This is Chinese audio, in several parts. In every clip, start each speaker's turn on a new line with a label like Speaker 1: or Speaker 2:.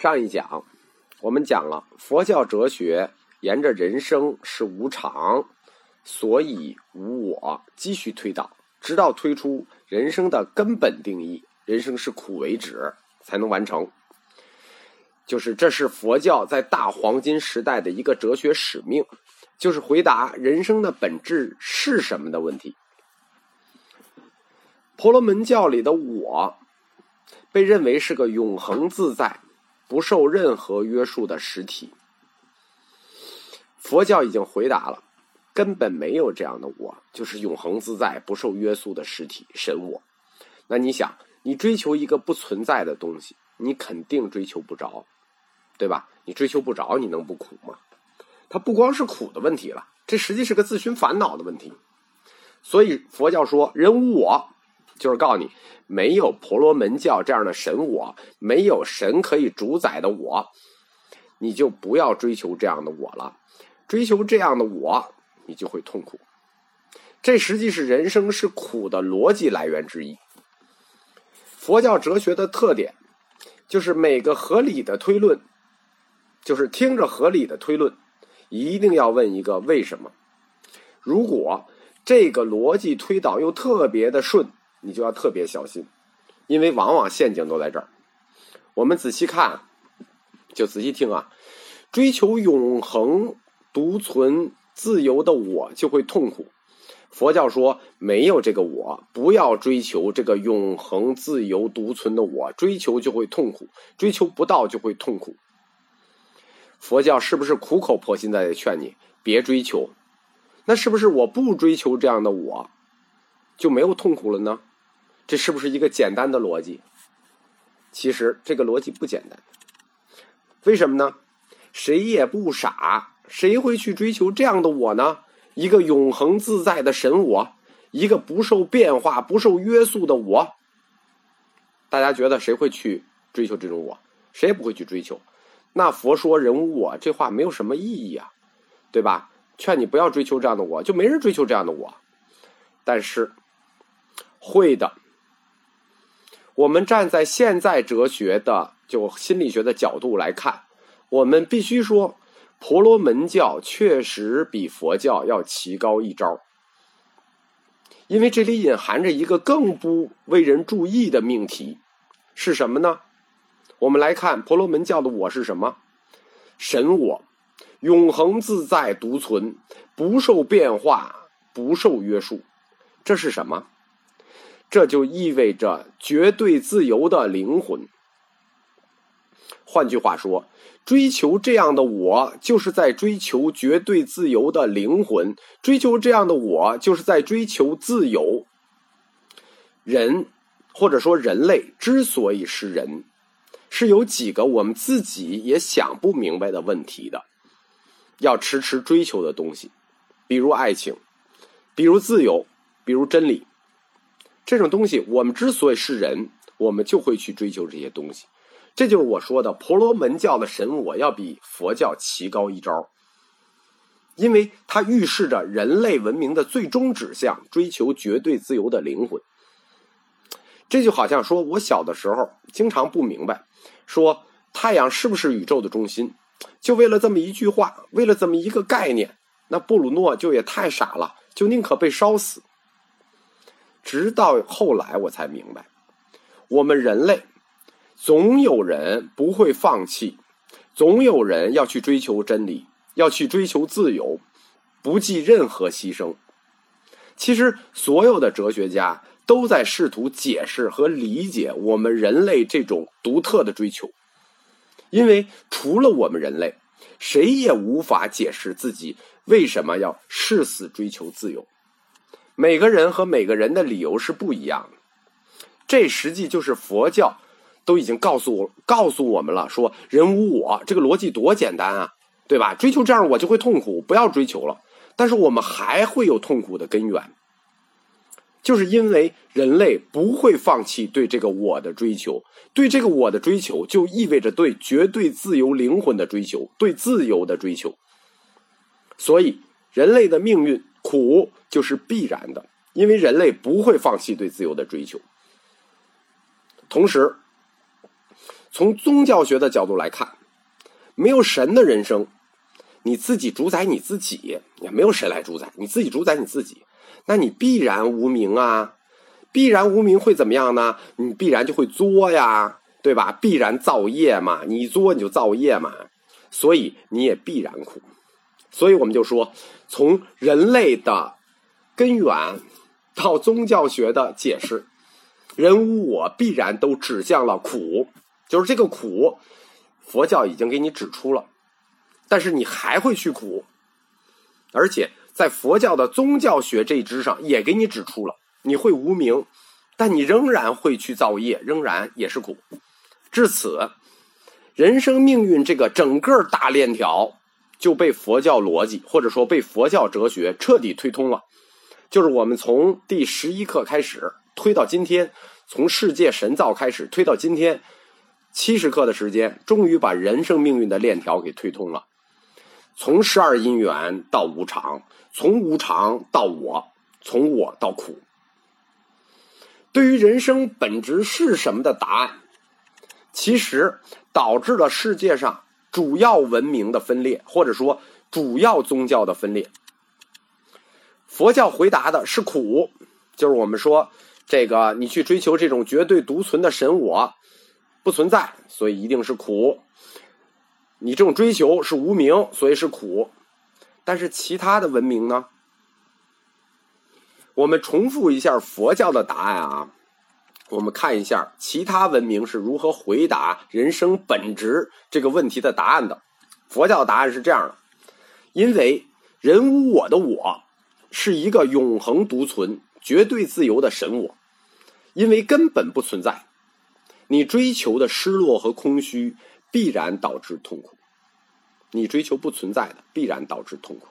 Speaker 1: 上一讲我们讲了佛教哲学沿着人生是无常，所以无我，继续推导，直到推出人生的根本定义：人生是苦为止，才能完成。就是这是佛教在大黄金时代的一个哲学使命，就是回答人生的本质是什么的问题。婆罗门教里的我，被认为是个永恒自在。不受任何约束的实体，佛教已经回答了，根本没有这样的我，就是永恒自在、不受约束的实体神我。那你想，你追求一个不存在的东西，你肯定追求不着，对吧？你追求不着，你能不苦吗？它不光是苦的问题了，这实际是个自寻烦恼的问题。所以佛教说人无我。就是告诉你，没有婆罗门教这样的神我，没有神可以主宰的我，你就不要追求这样的我了。追求这样的我，你就会痛苦。这实际是人生是苦的逻辑来源之一。佛教哲学的特点就是每个合理的推论，就是听着合理的推论，一定要问一个为什么。如果这个逻辑推导又特别的顺。你就要特别小心，因为往往陷阱都在这儿。我们仔细看，就仔细听啊。追求永恒、独存、自由的我就会痛苦。佛教说没有这个我，不要追求这个永恒、自由、独存的我，追求就会痛苦，追求不到就会痛苦。佛教是不是苦口婆心在劝你别追求？那是不是我不追求这样的我，就没有痛苦了呢？这是不是一个简单的逻辑？其实这个逻辑不简单。为什么呢？谁也不傻，谁会去追求这样的我呢？一个永恒自在的神我，一个不受变化、不受约束的我。大家觉得谁会去追求这种我？谁也不会去追求。那佛说人无我这话没有什么意义啊，对吧？劝你不要追求这样的我，就没人追求这样的我。但是会的。我们站在现在哲学的就心理学的角度来看，我们必须说，婆罗门教确实比佛教要奇高一招，因为这里隐含着一个更不为人注意的命题，是什么呢？我们来看婆罗门教的我是什么？神我，永恒自在独存，不受变化，不受约束，这是什么？这就意味着绝对自由的灵魂。换句话说，追求这样的我，就是在追求绝对自由的灵魂；追求这样的我，就是在追求自由。人，或者说人类之所以是人，是有几个我们自己也想不明白的问题的，要迟迟追求的东西，比如爱情，比如自由，比如真理。这种东西，我们之所以是人，我们就会去追求这些东西。这就是我说的婆罗门教的神我要比佛教奇高一招，因为它预示着人类文明的最终指向——追求绝对自由的灵魂。这就好像说，我小的时候经常不明白，说太阳是不是宇宙的中心，就为了这么一句话，为了这么一个概念，那布鲁诺就也太傻了，就宁可被烧死。直到后来，我才明白，我们人类总有人不会放弃，总有人要去追求真理，要去追求自由，不计任何牺牲。其实，所有的哲学家都在试图解释和理解我们人类这种独特的追求，因为除了我们人类，谁也无法解释自己为什么要誓死追求自由。每个人和每个人的理由是不一样的，这实际就是佛教都已经告诉我告诉我们了，说人无我，这个逻辑多简单啊，对吧？追求这样我就会痛苦，不要追求了。但是我们还会有痛苦的根源，就是因为人类不会放弃对这个我的追求，对这个我的追求就意味着对绝对自由灵魂的追求，对自由的追求。所以人类的命运。苦就是必然的，因为人类不会放弃对自由的追求。同时，从宗教学的角度来看，没有神的人生，你自己主宰你自己，也没有谁来主宰，你自己主宰你自己，那你必然无名啊！必然无名会怎么样呢？你必然就会作呀，对吧？必然造业嘛，你作你就造业嘛，所以你也必然苦。所以我们就说，从人类的根源到宗教学的解释，人无我必然都指向了苦，就是这个苦，佛教已经给你指出了，但是你还会去苦，而且在佛教的宗教学这一支上也给你指出了，你会无名，但你仍然会去造业，仍然也是苦。至此，人生命运这个整个大链条。就被佛教逻辑或者说被佛教哲学彻底推通了，就是我们从第十一课开始推到今天，从世界神造开始推到今天，七十课的时间，终于把人生命运的链条给推通了。从十二因缘到无常，从无常到我，从我到苦。对于人生本质是什么的答案，其实导致了世界上。主要文明的分裂，或者说主要宗教的分裂，佛教回答的是苦，就是我们说这个你去追求这种绝对独存的神我不存在，所以一定是苦。你这种追求是无名，所以是苦。但是其他的文明呢？我们重复一下佛教的答案啊。我们看一下其他文明是如何回答人生本质这个问题的答案的。佛教答案是这样的：因为人无我的我是一个永恒独存、绝对自由的神我，因为根本不存在。你追求的失落和空虚必然导致痛苦。你追求不存在的，必然导致痛苦。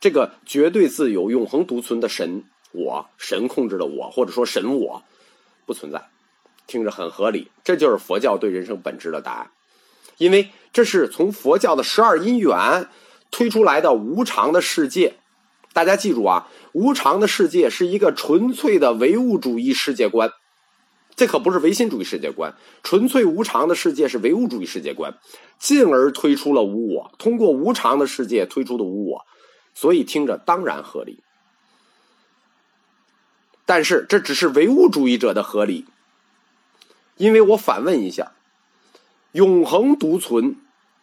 Speaker 1: 这个绝对自由、永恒独存的神我，神控制的我，或者说神我。不存在，听着很合理。这就是佛教对人生本质的答案，因为这是从佛教的十二因缘推出来的无常的世界。大家记住啊，无常的世界是一个纯粹的唯物主义世界观，这可不是唯心主义世界观。纯粹无常的世界是唯物主义世界观，进而推出了无我。通过无常的世界推出的无我，所以听着当然合理。但是这只是唯物主义者的合理，因为我反问一下：永恒独存、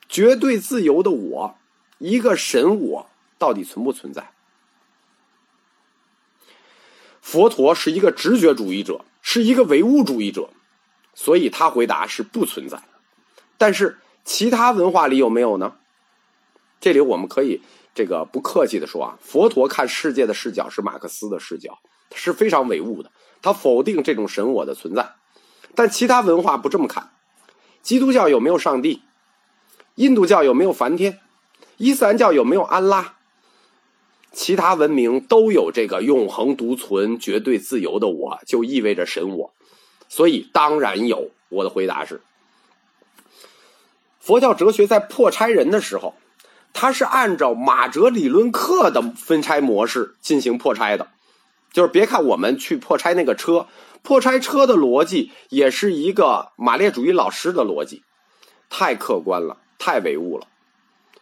Speaker 1: 绝对自由的我，一个神我，到底存不存在？佛陀是一个直觉主义者，是一个唯物主义者，所以他回答是不存在。但是其他文化里有没有呢？这里我们可以这个不客气的说啊，佛陀看世界的视角是马克思的视角。是非常唯物的，他否定这种神我的存在，但其他文化不这么看。基督教有没有上帝？印度教有没有梵天？伊斯兰教有没有安拉？其他文明都有这个永恒独存、绝对自由的我，就意味着神我，所以当然有。我的回答是：佛教哲学在破拆人的时候，它是按照马哲理论课的分拆模式进行破拆的。就是别看我们去破拆那个车，破拆车的逻辑也是一个马列主义老师的逻辑，太客观了，太唯物了。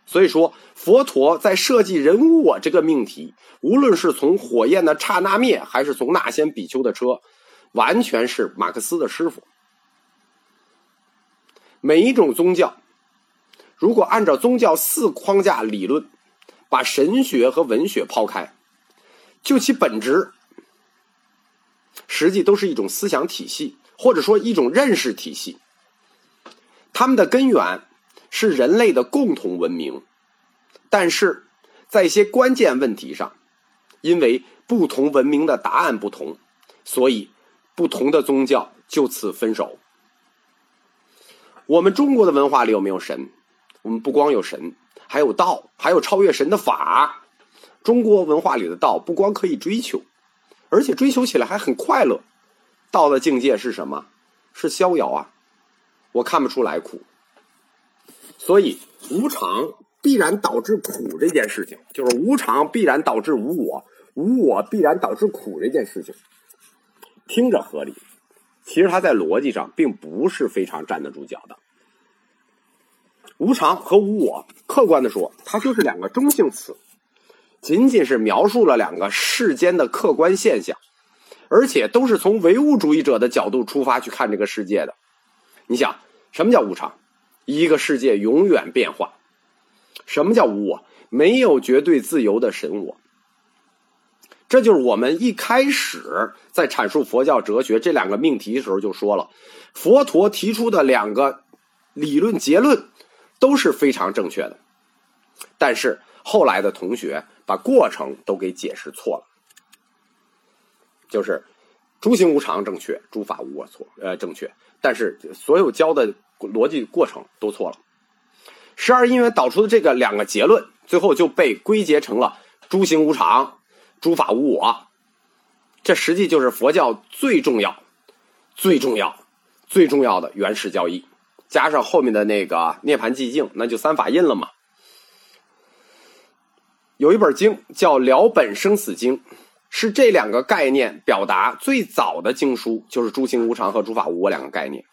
Speaker 1: 所以说，佛陀在设计人无我这个命题，无论是从火焰的刹那灭，还是从那先比丘的车，完全是马克思的师傅。每一种宗教，如果按照宗教四框架理论，把神学和文学抛开，就其本质。实际都是一种思想体系，或者说一种认识体系。它们的根源是人类的共同文明，但是在一些关键问题上，因为不同文明的答案不同，所以不同的宗教就此分手。我们中国的文化里有没有神？我们不光有神，还有道，还有超越神的法。中国文化里的道不光可以追求。而且追求起来还很快乐，到了境界是什么？是逍遥啊！我看不出来苦，所以无常必然导致苦这件事情，就是无常必然导致无我，无我必然导致苦这件事情，听着合理，其实它在逻辑上并不是非常站得住脚的。无常和无我，客观的说，它就是两个中性词，仅仅是描述了两个世间的客观现象，而且都是从唯物主义者的角度出发去看这个世界的。你想，什么叫无常？一个世界永远变化。什么叫无我？没有绝对自由的神我。这就是我们一开始在阐述佛教哲学这两个命题的时候就说了，佛陀提出的两个理论结论都是非常正确的，但是后来的同学把过程都给解释错了，就是诸行无常正确，诸法无我错，呃正确，但是所有教的逻辑过程都错了。十二因缘导出的这个两个结论，最后就被归结成了诸行无常。诸法无我，这实际就是佛教最重要、最重要、最重要的原始教义，加上后面的那个涅盘寂静，那就三法印了嘛。有一本经叫《了本生死经》，是这两个概念表达最早的经书，就是诸行无常和诸法无我两个概念。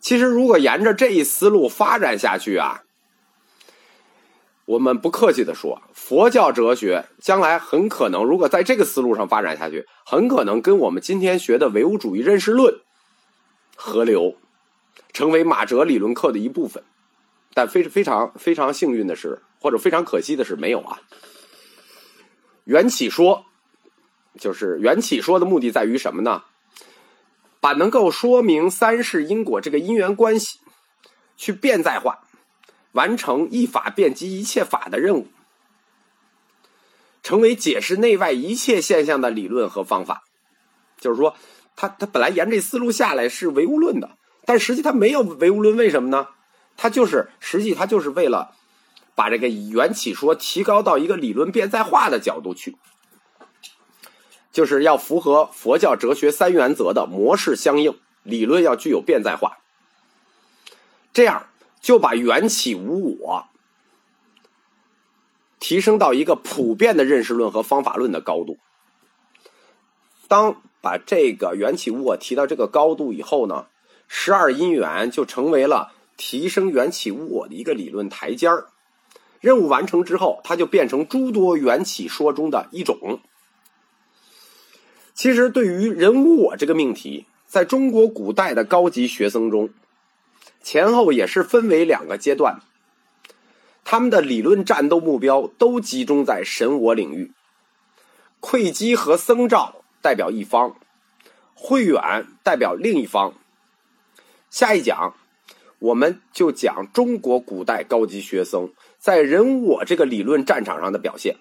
Speaker 1: 其实，如果沿着这一思路发展下去啊。我们不客气的说，佛教哲学将来很可能，如果在这个思路上发展下去，很可能跟我们今天学的唯物主义认识论合流，成为马哲理论课的一部分。但非非常非常幸运的是，或者非常可惜的是，没有啊。缘起说，就是缘起说的目的在于什么呢？把能够说明三世因果这个因缘关系，去变在化。完成一法遍及一切法的任务，成为解释内外一切现象的理论和方法。就是说，他他本来沿这思路下来是唯物论的，但实际他没有唯物论，为什么呢？他就是实际他就是为了把这个缘起说提高到一个理论变在化的角度去，就是要符合佛教哲学三原则的模式相应，理论要具有变在化，这样。就把缘起无我提升到一个普遍的认识论和方法论的高度。当把这个缘起无我提到这个高度以后呢，十二因缘就成为了提升缘起无我的一个理论台阶儿。任务完成之后，它就变成诸多缘起说中的一种。其实，对于人无我这个命题，在中国古代的高级学僧中。前后也是分为两个阶段，他们的理论战斗目标都集中在神我领域。窥基和僧肇代表一方，慧远代表另一方。下一讲，我们就讲中国古代高级学僧在人我这个理论战场上的表现。